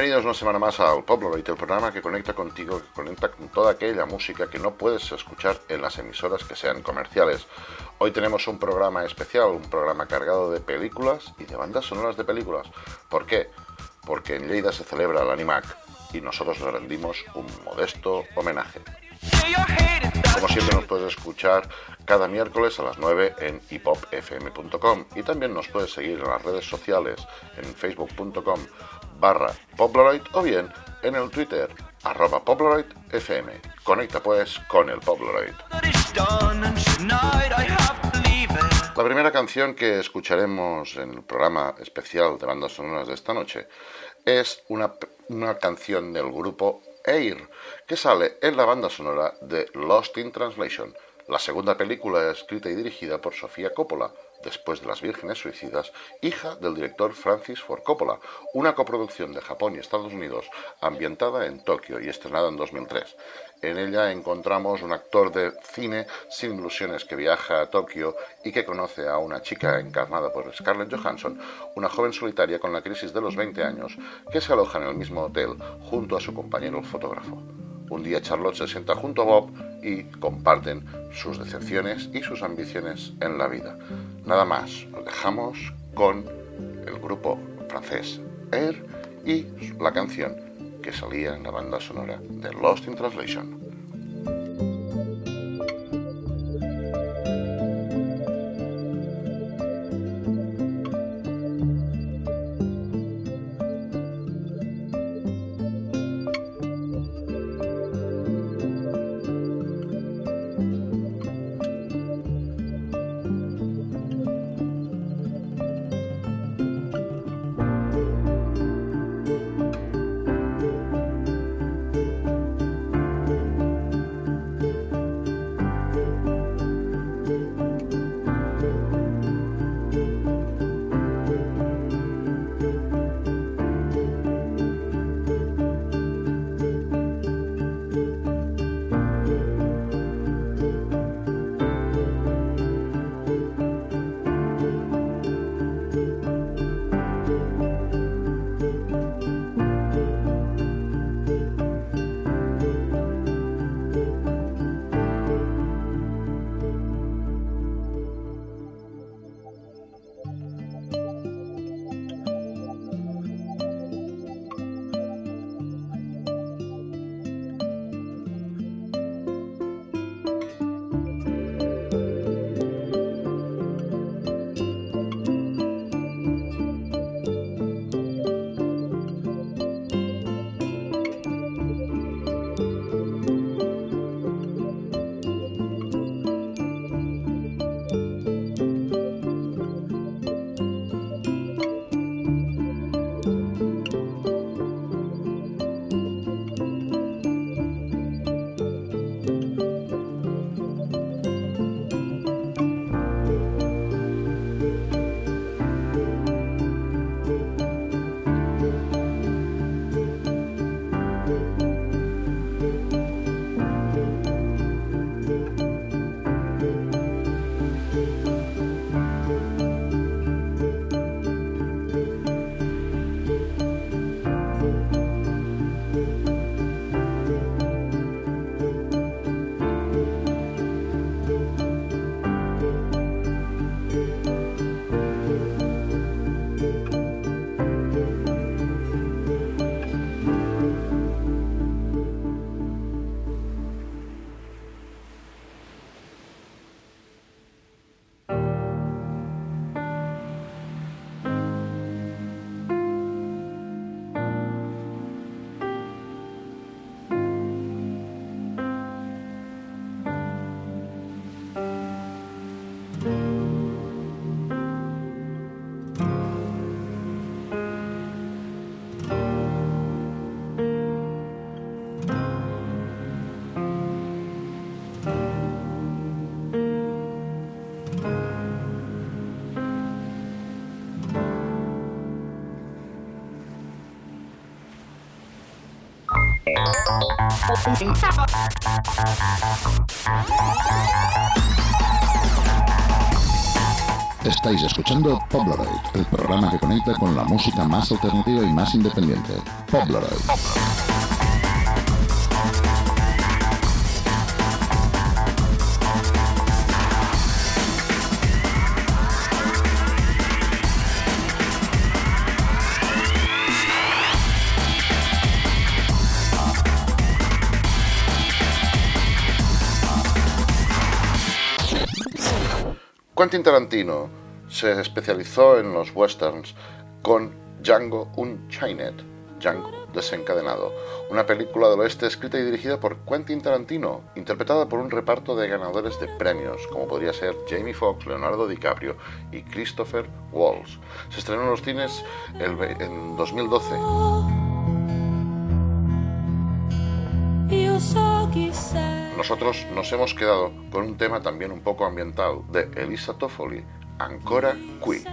bienvenidos una semana más al Pop-Loid, el programa que conecta contigo, que conecta con toda aquella música que no puedes escuchar en las emisoras que sean comerciales. Hoy tenemos un programa especial, un programa cargado de películas y de bandas sonoras de películas. ¿Por qué? Porque en Lleida se celebra el Animac y nosotros le rendimos un modesto homenaje. Como siempre nos puedes escuchar cada miércoles a las 9 en hipopfm.com y también nos puedes seguir en las redes sociales en facebook.com barra o bien en el Twitter arroba FM. Conecta pues con el Poploid. La primera canción que escucharemos en el programa especial de bandas sonoras de esta noche es una, una canción del grupo Air, que sale en la banda sonora de Lost in Translation, la segunda película escrita y dirigida por Sofía Coppola, después de Las Vírgenes Suicidas, hija del director Francis Ford Coppola, una coproducción de Japón y Estados Unidos ambientada en Tokio y estrenada en 2003. En ella encontramos un actor de cine sin ilusiones que viaja a Tokio y que conoce a una chica encarnada por Scarlett Johansson, una joven solitaria con la crisis de los 20 años, que se aloja en el mismo hotel junto a su compañero fotógrafo. Un día Charlotte se sienta junto a Bob y comparten sus decepciones y sus ambiciones en la vida. Nada más, nos dejamos con el grupo francés Air y la canción que salía en la banda sonora de Lost in Translation. Estáis escuchando Pobleroid, el programa que conecta con la música más alternativa y más independiente. Pobleroid. Quentin Tarantino se especializó en los westerns con Django Unchained, Django desencadenado, una película del oeste escrita y dirigida por Quentin Tarantino, interpretada por un reparto de ganadores de premios, como podría ser Jamie Foxx, Leonardo DiCaprio y Christopher Waltz. Se estrenó en los cines en 2012. Nosotros nos hemos quedado con un tema también un poco ambiental de Elisa Toffoli, Ancora Qui.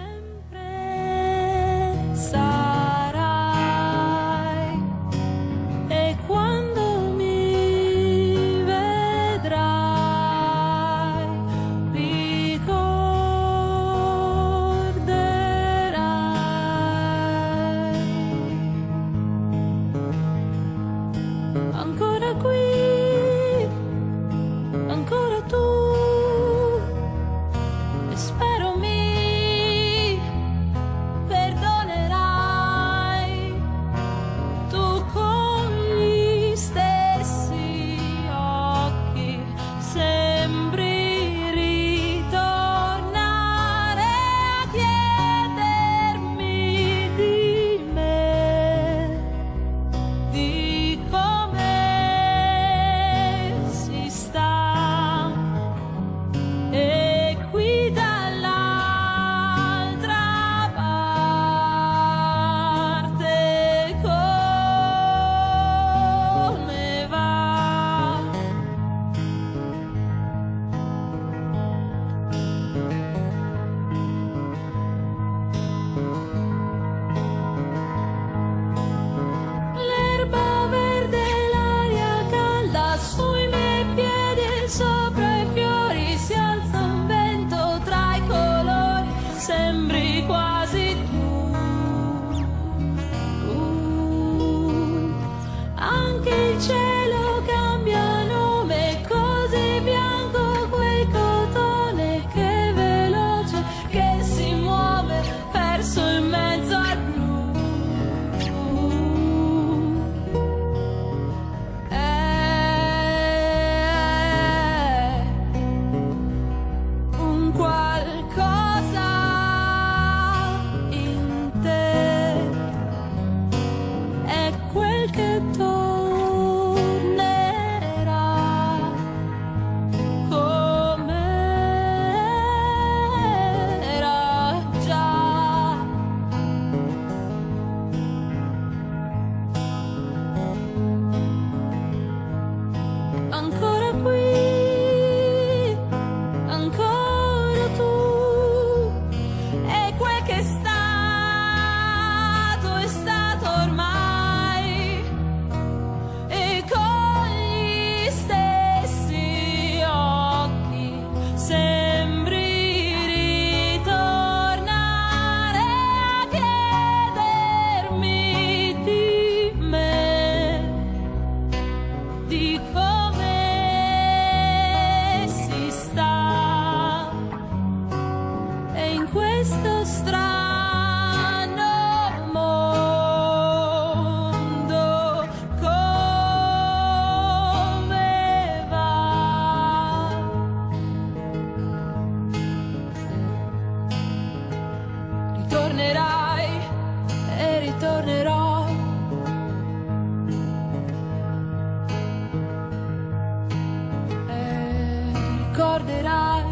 ricorderai,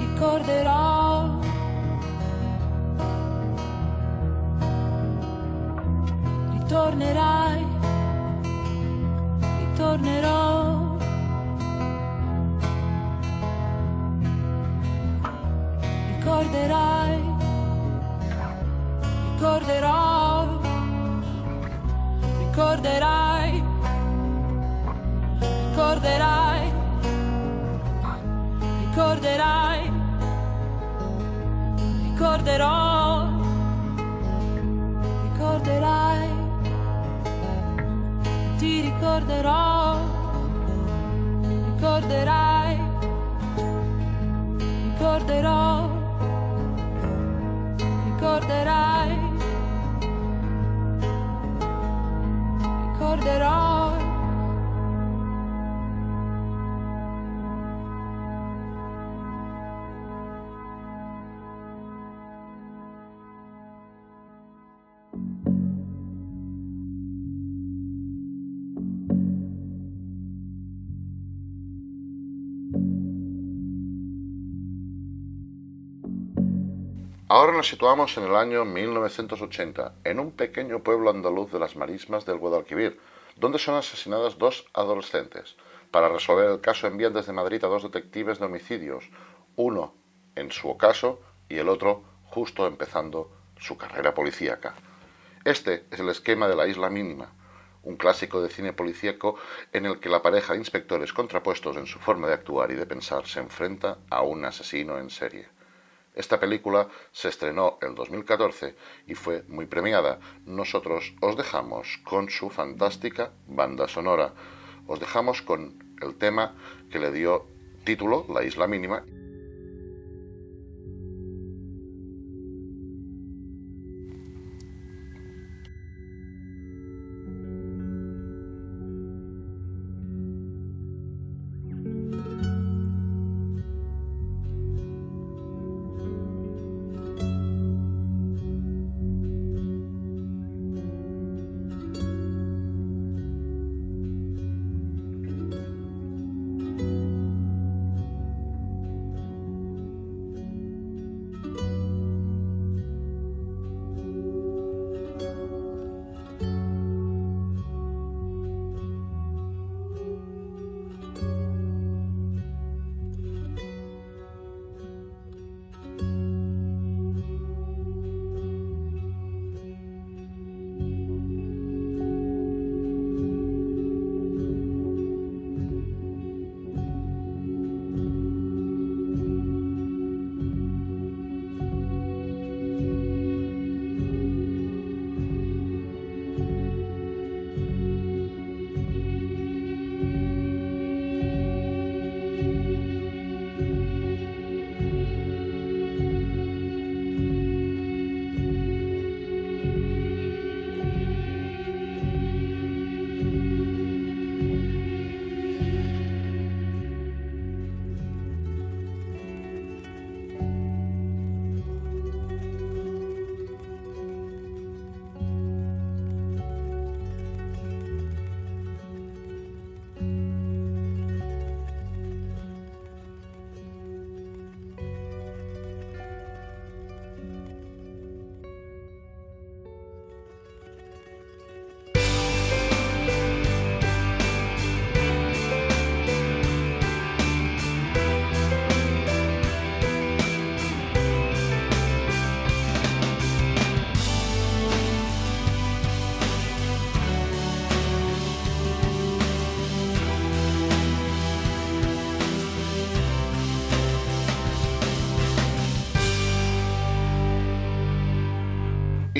ricorderò. Ritornerai. Ahora nos situamos en el año 1980, en un pequeño pueblo andaluz de las marismas del Guadalquivir, donde son asesinadas dos adolescentes. Para resolver el caso envían desde Madrid a dos detectives de homicidios, uno en su ocaso y el otro justo empezando su carrera policíaca. Este es el esquema de la isla mínima, un clásico de cine policíaco en el que la pareja de inspectores contrapuestos en su forma de actuar y de pensar se enfrenta a un asesino en serie. Esta película se estrenó en 2014 y fue muy premiada. Nosotros os dejamos con su fantástica banda sonora. Os dejamos con el tema que le dio título, La Isla Mínima,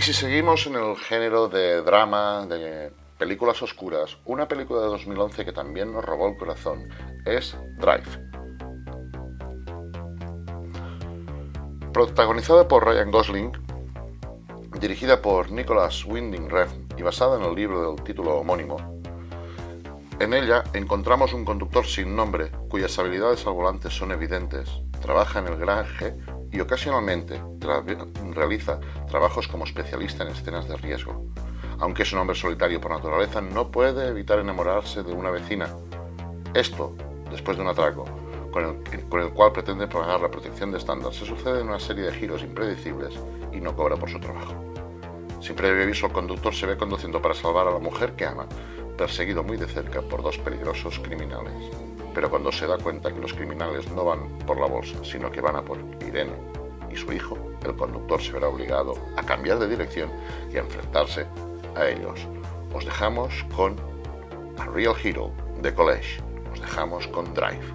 si seguimos en el género de drama, de películas oscuras, una película de 2011 que también nos robó el corazón es Drive. Protagonizada por Ryan Gosling, dirigida por Nicholas Winding Refn y basada en el libro del título homónimo, en ella encontramos un conductor sin nombre cuyas habilidades al volante son evidentes. Trabaja en el garaje y ocasionalmente realiza trabajos como especialista en escenas de riesgo. Aunque es un hombre solitario por naturaleza, no puede evitar enamorarse de una vecina. Esto, después de un atraco, con el, cual pretende pagar la protección de estándar, se sucede en una serie de giros impredecibles y no cobra por su trabajo. Sin previo aviso, el conductor se ve conduciendo para salvar a la mujer que ama, perseguido muy de cerca por dos peligrosos criminales pero cuando se da cuenta que los criminales no van por la bolsa, sino que van a por Irene y su hijo, el conductor se verá obligado a cambiar de dirección y a enfrentarse a ellos. os dejamos con A Real Hero de College. Os dejamos con Drive.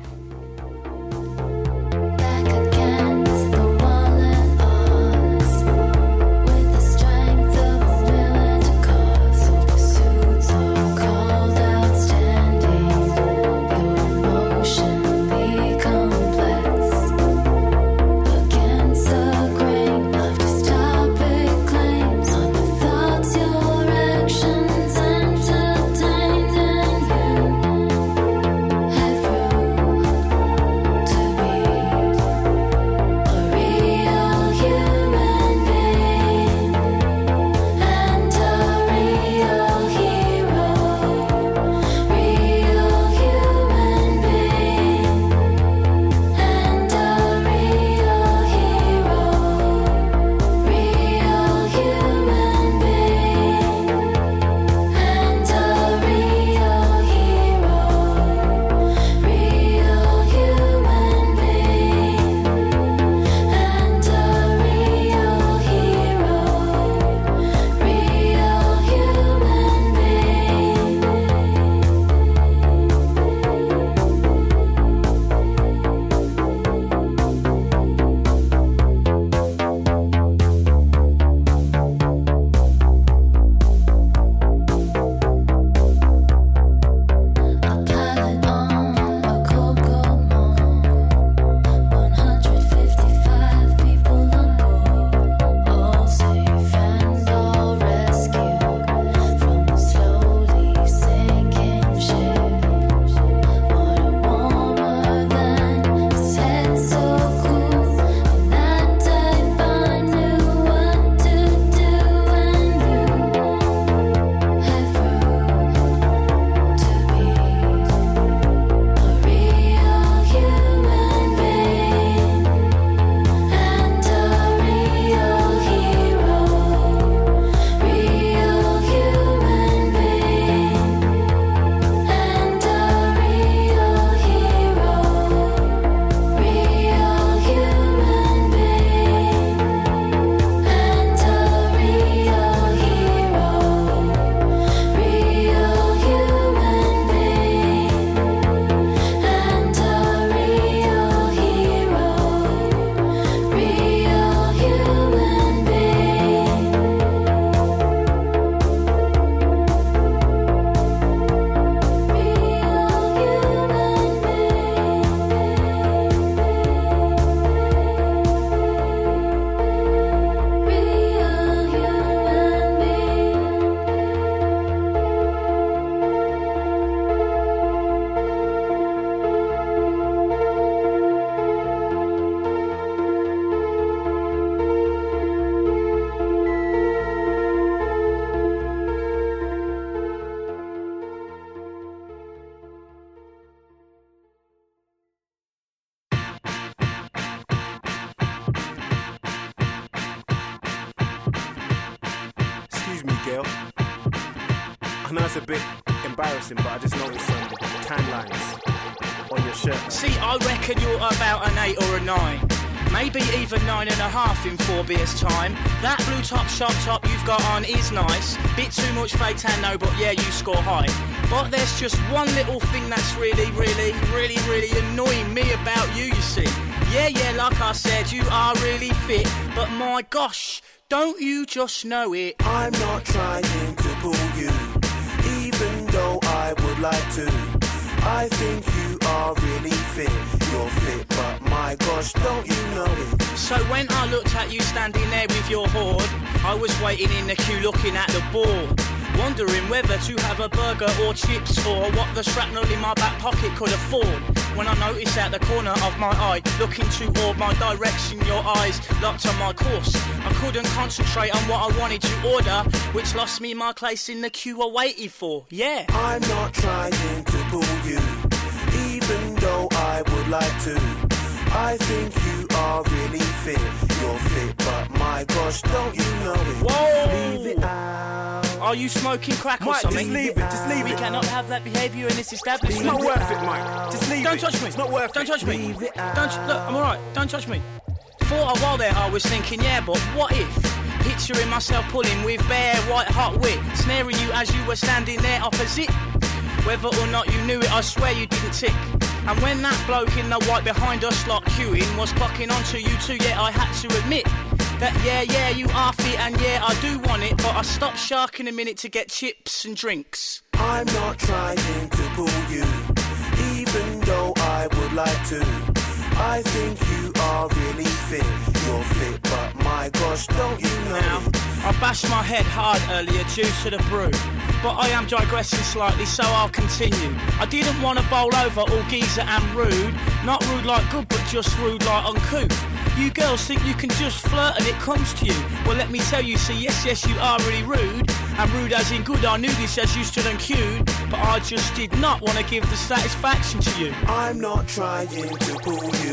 I know it's a bit embarrassing, but I just noticed some tan lines on your shirt. See, I reckon you're about an eight or a nine. Maybe even nine and a half in four beers time. That blue top shop top you've got on is nice. Bit too much fake tan though, but yeah, you score high. But there's just one little thing that's really, really, really, really annoying me about you, you see. Yeah, yeah, like I said, you are really fit. But my gosh, don't you just know it? I'm not trying to pull you, like to. I think you are really fit. You're fit, but my gosh, don't you know it? So when I looked at you standing there with your hoard, I was waiting in the queue looking at the board. Wondering whether to have a burger or chips or what the shrapnel in my back pocket could afford. When I noticed out the corner of my eye, looking toward my direction, your eyes locked on my course. I couldn't concentrate on what I wanted to order, which lost me my place in the queue I waited for. Yeah. I'm not trying to pull you, even though I would like to. I think you are really fit. You're fit, but my gosh, don't you know it? Whoa! Leave it out. Are you smoking crack or Mike, just leave it, just leave we it. cannot have that behaviour in this establishment. It's not worth it, Mike. Just leave it. Don't it. touch me. It's not worth it. Don't touch me. Leave it Don't look. I'm alright. Don't touch me. For a while there, I was thinking, yeah, but what if? Picturing myself pulling with bare white hot wit, snaring you as you were standing there opposite. Whether or not you knew it, I swear you didn't tick. And when that bloke in the white behind us, like queuing, was clocking onto you too, yeah, I had to admit that yeah, yeah, you are fit, and yeah, I do want it, but I stopped sharking a minute to get chips and drinks. I'm not trying to pull you, even though I would like to. I think you are really fit. You're fit, but my gosh, don't you Now. I bashed my head hard earlier due to the brew, but I am digressing slightly, so I'll continue. I didn't want to bowl over all geezer and rude, not rude like good, but just rude like uncouth. You girls think you can just flirt and it comes to you. Well, let me tell you, see, yes, yes, you are really rude. And rude as in good, I knew this as you stood and queued. But I just did not want to give the satisfaction to you. I'm not trying to pull you,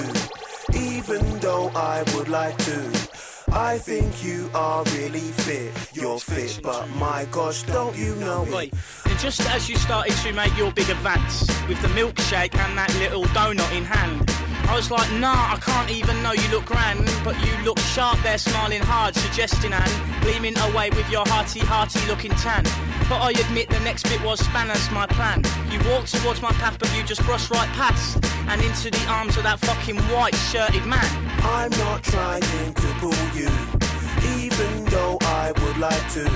even though I would like to. I think you are really fit. You're fit, but my gosh, don't you know it? and just as you started to make your big advance with the milkshake and that little donut in hand, I was like, nah, I can't even know you look grand, but you look sharp there, smiling hard, suggesting and gleaming away with your hearty, hearty looking tan. But I admit the next bit was spanners my plan. You walked towards my path, but you just brushed right past and into the arms of that fucking white shirted man. I'm not trying to pull you, even though I would like to.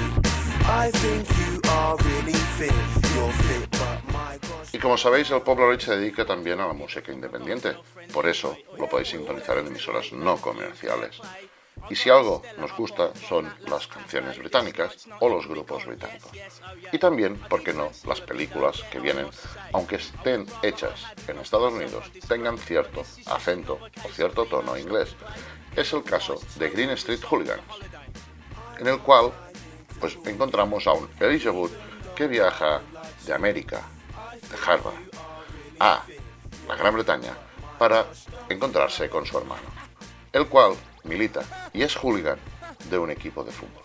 I think you are really fit. You're fit. Y como sabéis, el Polaroid se dedica también a la música independiente. Por eso lo podéis sintonizar en emisoras no comerciales. Y si algo nos gusta son las canciones británicas o los grupos británicos. Y también, ¿por qué no?, las películas que vienen, aunque estén hechas en Estados Unidos, tengan cierto acento o cierto tono inglés. Es el caso de Green Street Hooligans, en el cual pues encontramos a un Elijah Wood que viaja de América, de Harvard, a la Gran Bretaña para encontrarse con su hermano, el cual milita y es hooligan de un equipo de fútbol.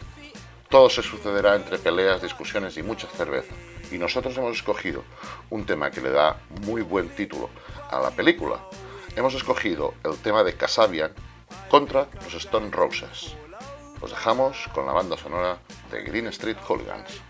Todo se sucederá entre peleas, discusiones y mucha cerveza. Y nosotros hemos escogido un tema que le da muy buen título a la película. Hemos escogido el tema de Casabian contra los Stone Roses. Os dejamos con la banda sonora de Green Street Hooligans.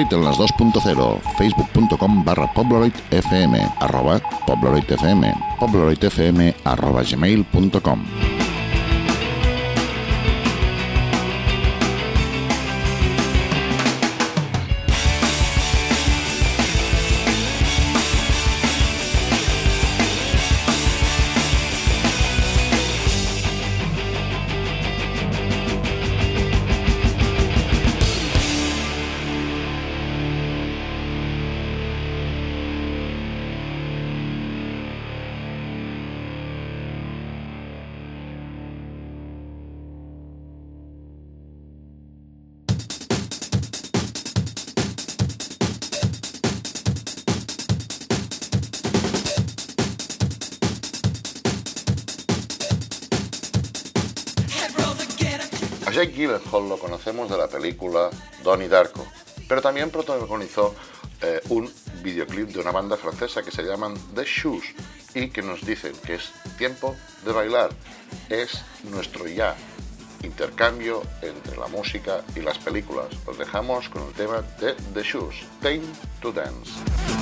Pobloroid en las 2.0, facebook.com barra pobloroidfm, arroba pobloroidfm, pobloroidfm arroba gmail.com. Jake Gyllenhaal lo conocemos de la película Donnie Darko, pero también protagonizó eh, un videoclip de una banda francesa que se llaman The Shoes y que nos dicen que es tiempo de bailar, es nuestro ya intercambio entre la música y las películas. Os dejamos con el tema de The Shoes, Time to Dance.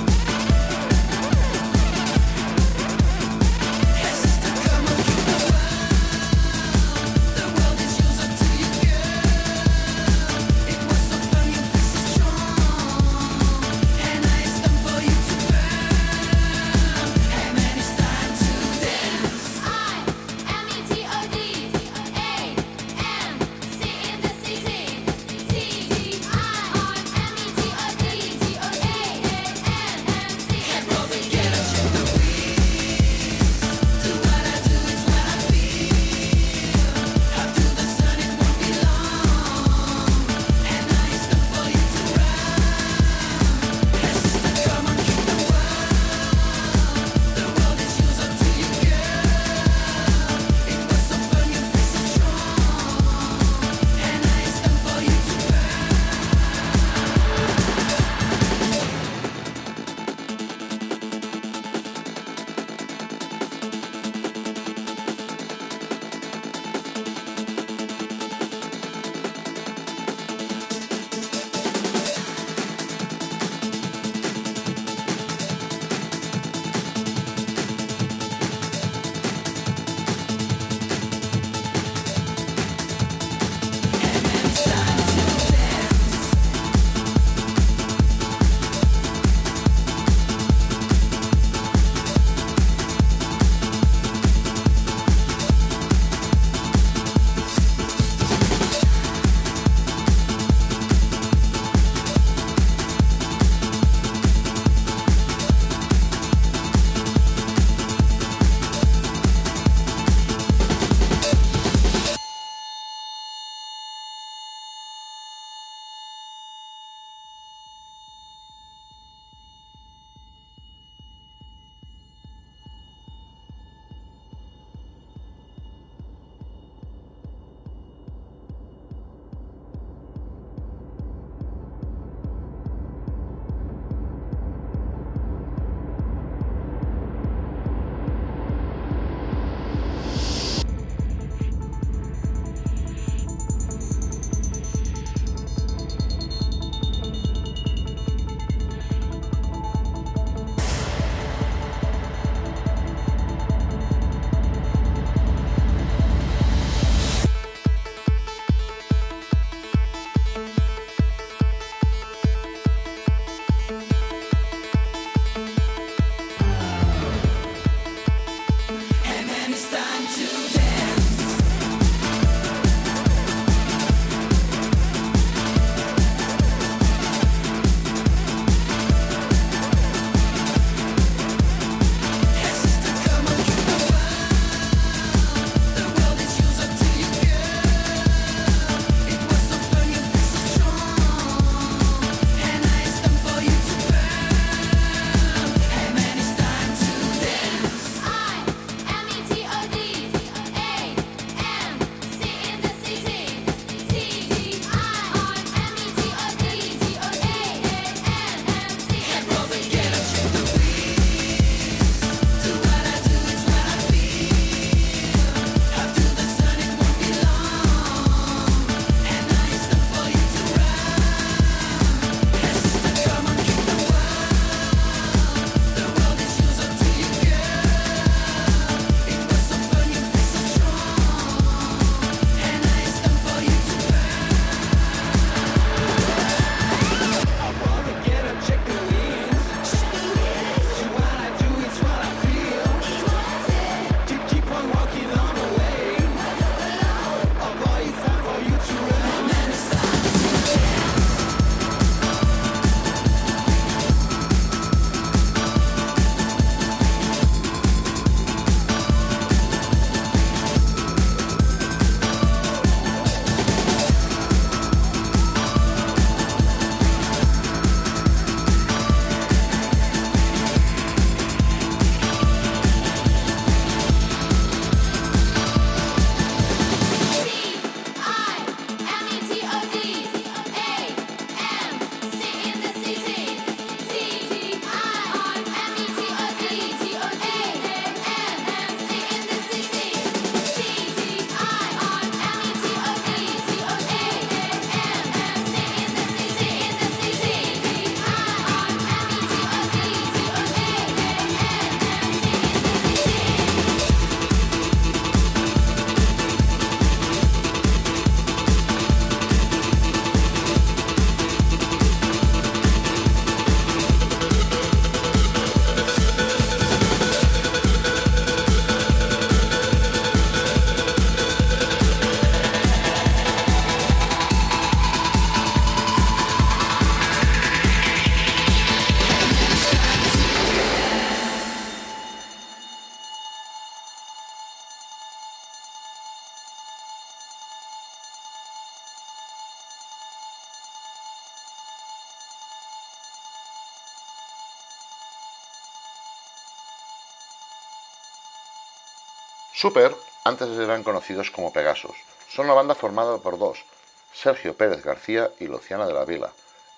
Super antes eran conocidos como Pegasus. Son una banda formada por dos, Sergio Pérez García y Luciana de la Vila.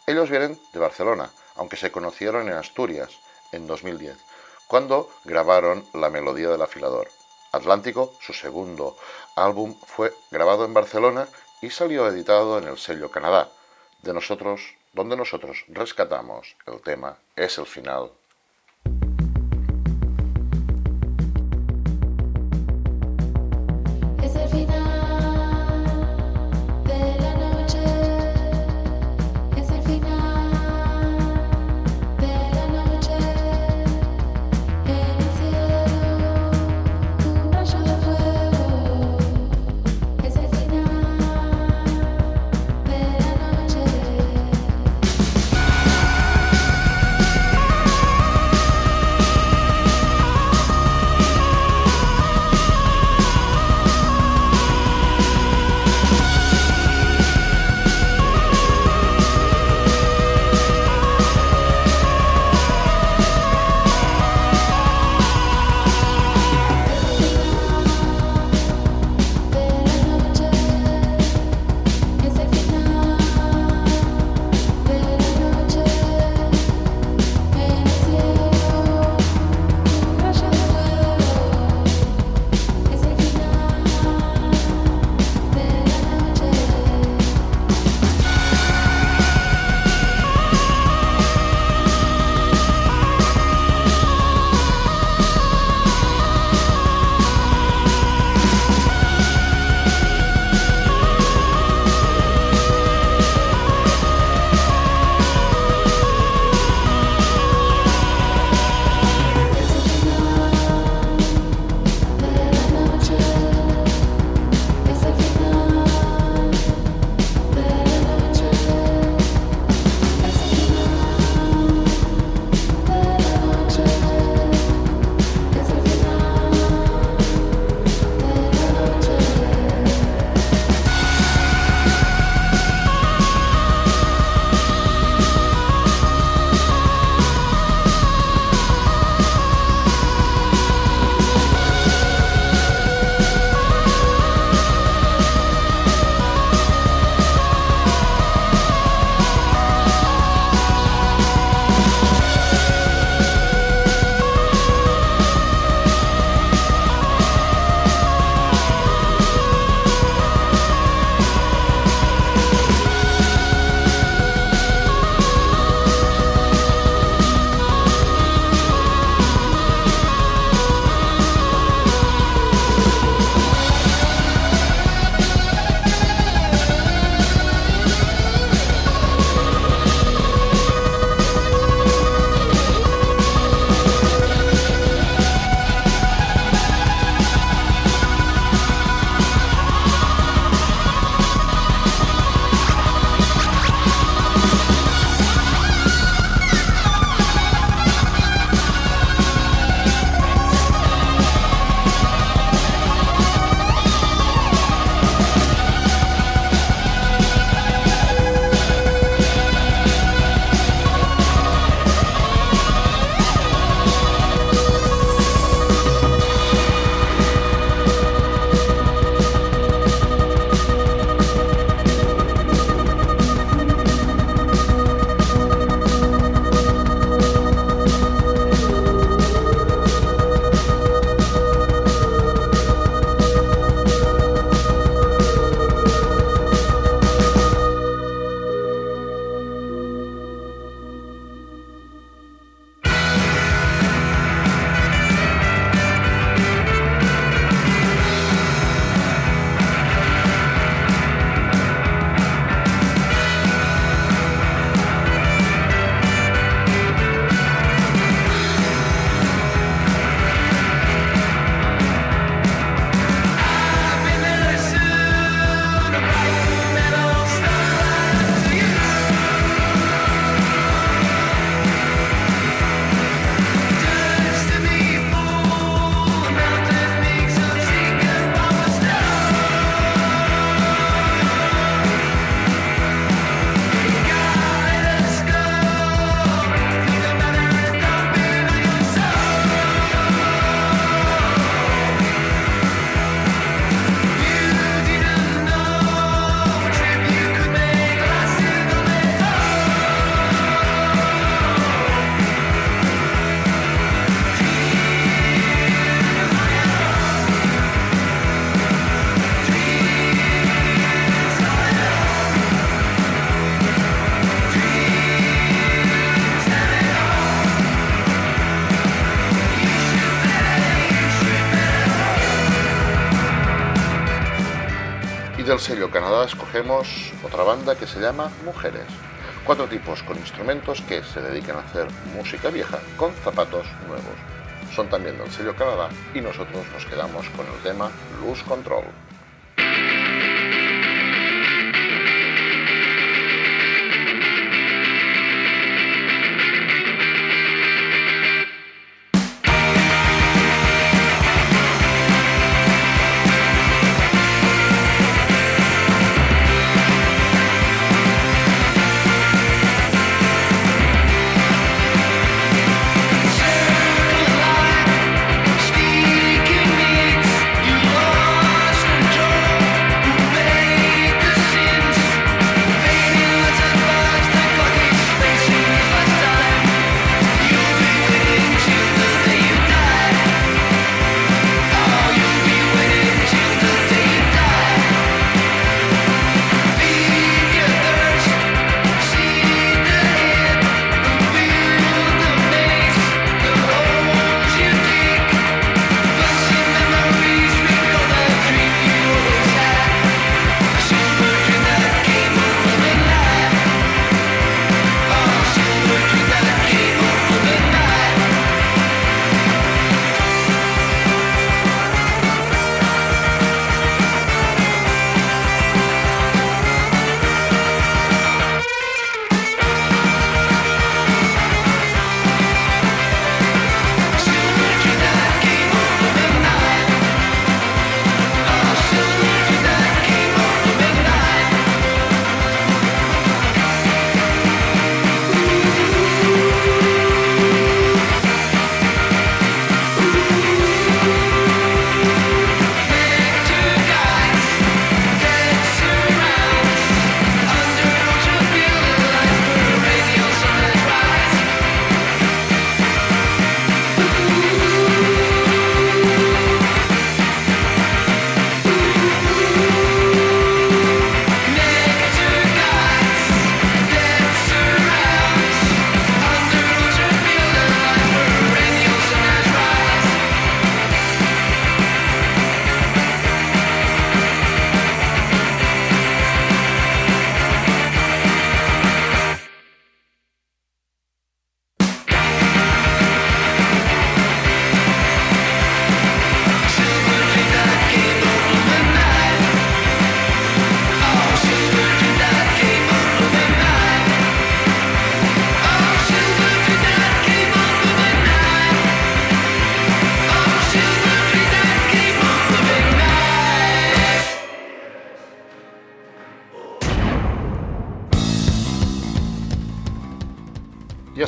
Ellos vienen de Barcelona, aunque se conocieron en Asturias en 2010, cuando grabaron La Melodía del Afilador. Atlántico, su segundo álbum, fue grabado en Barcelona y salió editado en el sello Canadá, de nosotros, donde nosotros rescatamos el tema Es el final del sello Canadá escogemos otra banda que se llama Mujeres. Cuatro tipos con instrumentos que se dedican a hacer música vieja con zapatos nuevos. Son también del sello Canadá y nosotros nos quedamos con el tema Lose Control.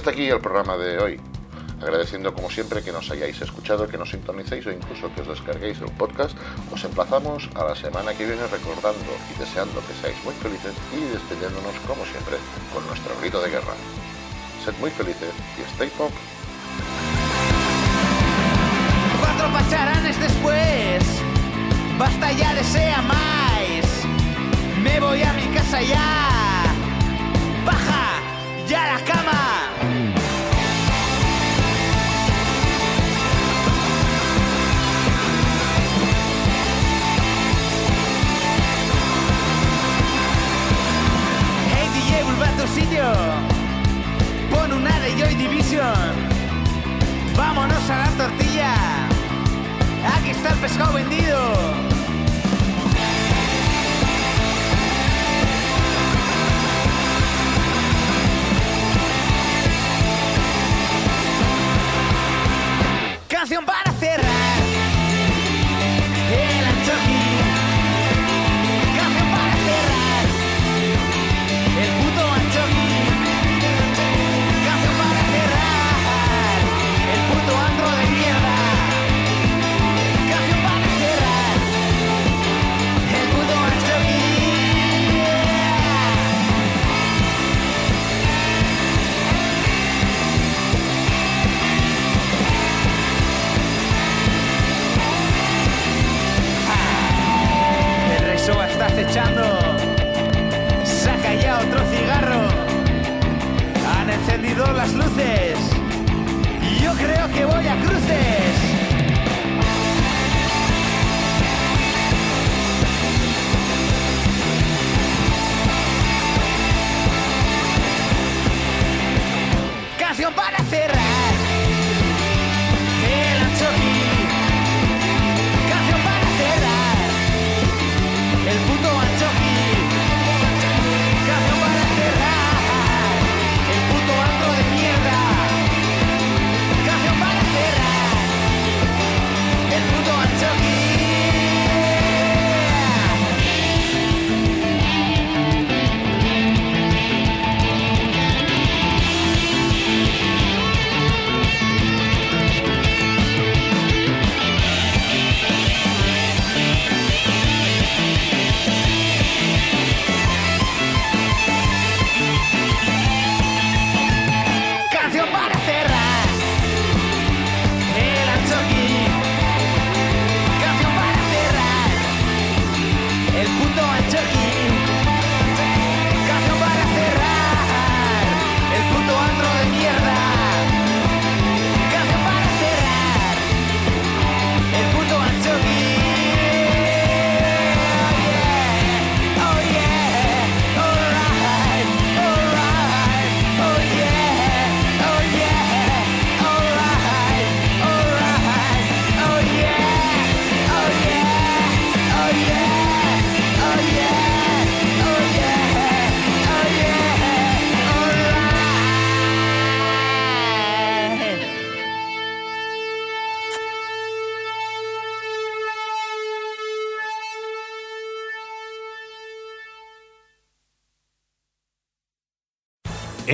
Hasta aquí el programa de hoy. Agradeciendo como siempre que nos hayáis escuchado, que nos sintonicéis o incluso que os descarguéis el podcast, os emplazamos a la semana que viene recordando y deseando que seáis muy felices y despidiéndonos como siempre con nuestro grito de guerra. Sed muy felices y stay pop. Cuatro pacharanes después, basta ya de sea más. Me voy a mi casa ya. Baja ya la cama. Hey DJ, vuelve a sitio. Pon una de Joy Division. Vámonos a la tortilla. Aquí está el pescado vendido. Canción para cerrar. El